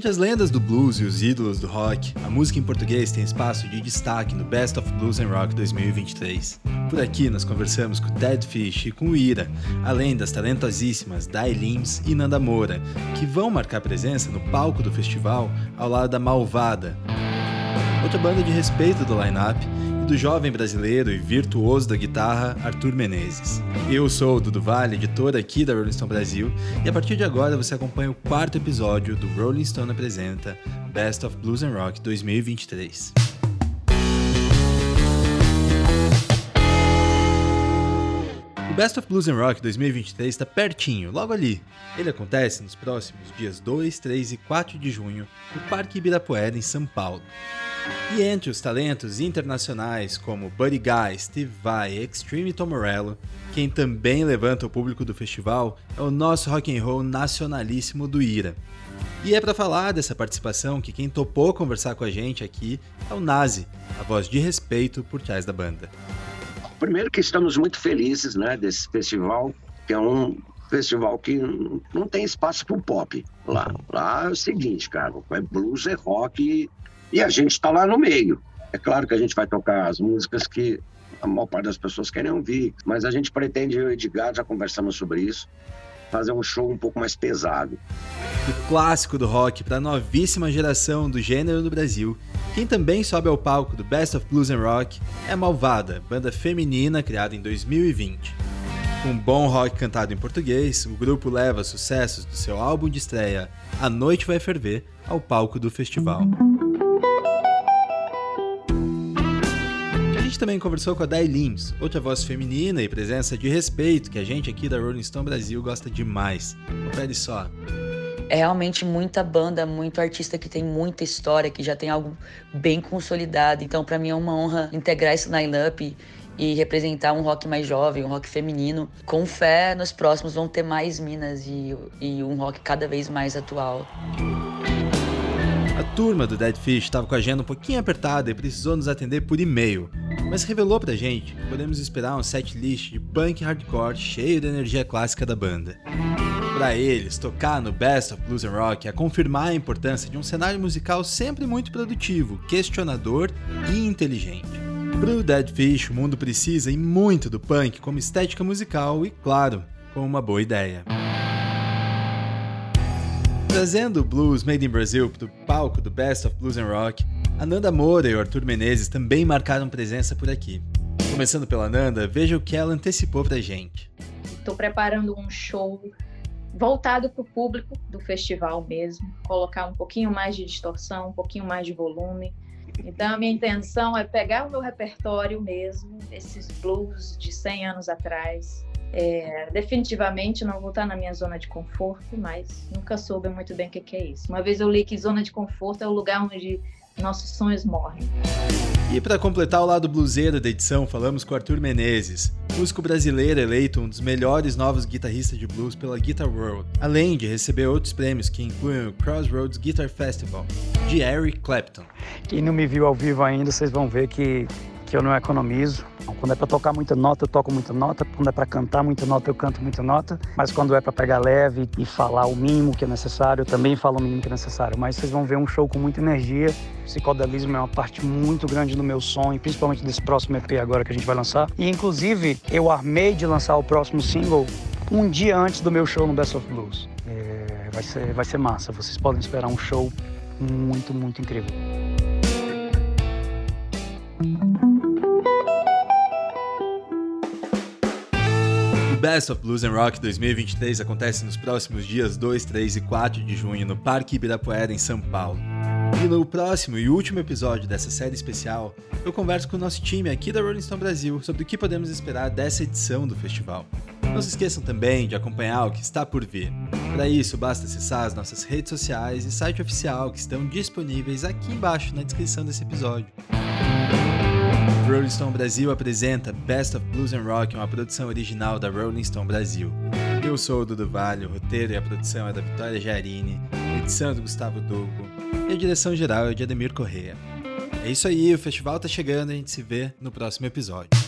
Entre as lendas do blues e os ídolos do rock, a música em português tem espaço de destaque no Best of Blues and Rock 2023. Por aqui nós conversamos com Ted Fish e com Ira, além das talentosíssimas Dai Lims e Nanda Moura, que vão marcar presença no palco do festival ao lado da Malvada, outra banda de respeito do line-up do jovem brasileiro e virtuoso da guitarra Arthur Menezes. Eu sou o Dudu Vale, editor aqui da Rolling Stone Brasil, e a partir de agora você acompanha o quarto episódio do Rolling Stone Apresenta Best of Blues and Rock 2023. O Best of Blues and Rock 2023 está pertinho, logo ali. Ele acontece nos próximos dias 2, 3 e 4 de junho no Parque Ibirapuera, em São Paulo. E entre os talentos internacionais como Buddy Guy, Steve Vai Extreme Tom Morello, quem também levanta o público do festival é o nosso rock and roll nacionalíssimo do Ira. E é para falar dessa participação que quem topou conversar com a gente aqui é o Nazi, a voz de respeito por trás da banda. Primeiro que estamos muito felizes, né, desse festival, que é um festival que não tem espaço para o pop lá. Lá é o seguinte, cara, é blues, é rock e a gente está lá no meio. É claro que a gente vai tocar as músicas que a maior parte das pessoas querem ouvir, mas a gente pretende, eu e Edgar, já conversamos sobre isso, fazer um show um pouco mais pesado. O clássico do rock para a novíssima geração do gênero no Brasil, quem também sobe ao palco do Best of Blues and Rock é Malvada, banda feminina criada em 2020. Com bom rock cantado em português, o grupo leva sucessos do seu álbum de estreia A Noite Vai Ferver ao palco do festival. Também conversou com a Dai Lims, outra voz feminina e presença de respeito que a gente aqui da Rolling Stone Brasil gosta demais. Confere só. É realmente muita banda, muito artista que tem muita história, que já tem algo bem consolidado. Então, para mim é uma honra integrar esse line-up e representar um rock mais jovem, um rock feminino. Com fé, nos próximos vão ter mais minas e, e um rock cada vez mais atual. A turma do Dead Fish estava com a agenda um pouquinho apertada e precisou nos atender por e-mail, mas revelou pra gente que podemos esperar um setlist de punk hardcore cheio da energia clássica da banda. Para eles, tocar no Best of Blues and Rock é confirmar a importância de um cenário musical sempre muito produtivo, questionador e inteligente. Pro Dead Fish, o mundo precisa e muito do punk como estética musical e, claro, com uma boa ideia. Trazendo o blues made in Brazil para o palco do Best of Blues and Rock, a Nanda Moura e o Arthur Menezes também marcaram presença por aqui. Começando pela Nanda, veja o que ela antecipou pra gente. Estou preparando um show voltado para o público do festival mesmo, colocar um pouquinho mais de distorção, um pouquinho mais de volume. Então, a minha intenção é pegar o meu repertório mesmo, esses blues de 100 anos atrás, é, definitivamente não vou estar na minha zona de conforto, mas nunca soube muito bem o que, que é isso. Uma vez eu li que zona de conforto é o lugar onde nossos sonhos morrem. E para completar o lado bluseiro da edição, falamos com Arthur Menezes, músico brasileiro eleito um dos melhores novos guitarristas de blues pela Guitar World, além de receber outros prêmios que incluem o Crossroads Guitar Festival, de Eric Clapton. Quem não me viu ao vivo ainda, vocês vão ver que que eu não economizo. Quando é para tocar muita nota, eu toco muita nota. Quando é para cantar muita nota, eu canto muita nota. Mas quando é para pegar leve e falar o mínimo que é necessário, eu também falo o mínimo que é necessário. Mas vocês vão ver um show com muita energia. O psicodelismo é uma parte muito grande do meu som, e principalmente desse próximo EP agora que a gente vai lançar. E inclusive, eu armei de lançar o próximo single um dia antes do meu show no Best of Blues. É, vai, ser, vai ser massa. Vocês podem esperar um show muito, muito incrível. Best of Blues and Rock 2023 acontece nos próximos dias 2, 3 e 4 de junho no Parque Ibirapuera, em São Paulo. E no próximo e último episódio dessa série especial, eu converso com o nosso time aqui da Rolling Stone Brasil sobre o que podemos esperar dessa edição do festival. Não se esqueçam também de acompanhar o que está por vir. Para isso, basta acessar as nossas redes sociais e site oficial que estão disponíveis aqui embaixo na descrição desse episódio. Rolling Stone Brasil apresenta Best of Blues and Rock, uma produção original da Rolling Stone Brasil. Eu sou o Dudu Vale, o roteiro e a produção é da Vitória Jarini, edição é do Gustavo Dugo e a direção geral é de Ademir Correia. É isso aí, o festival tá chegando a gente se vê no próximo episódio.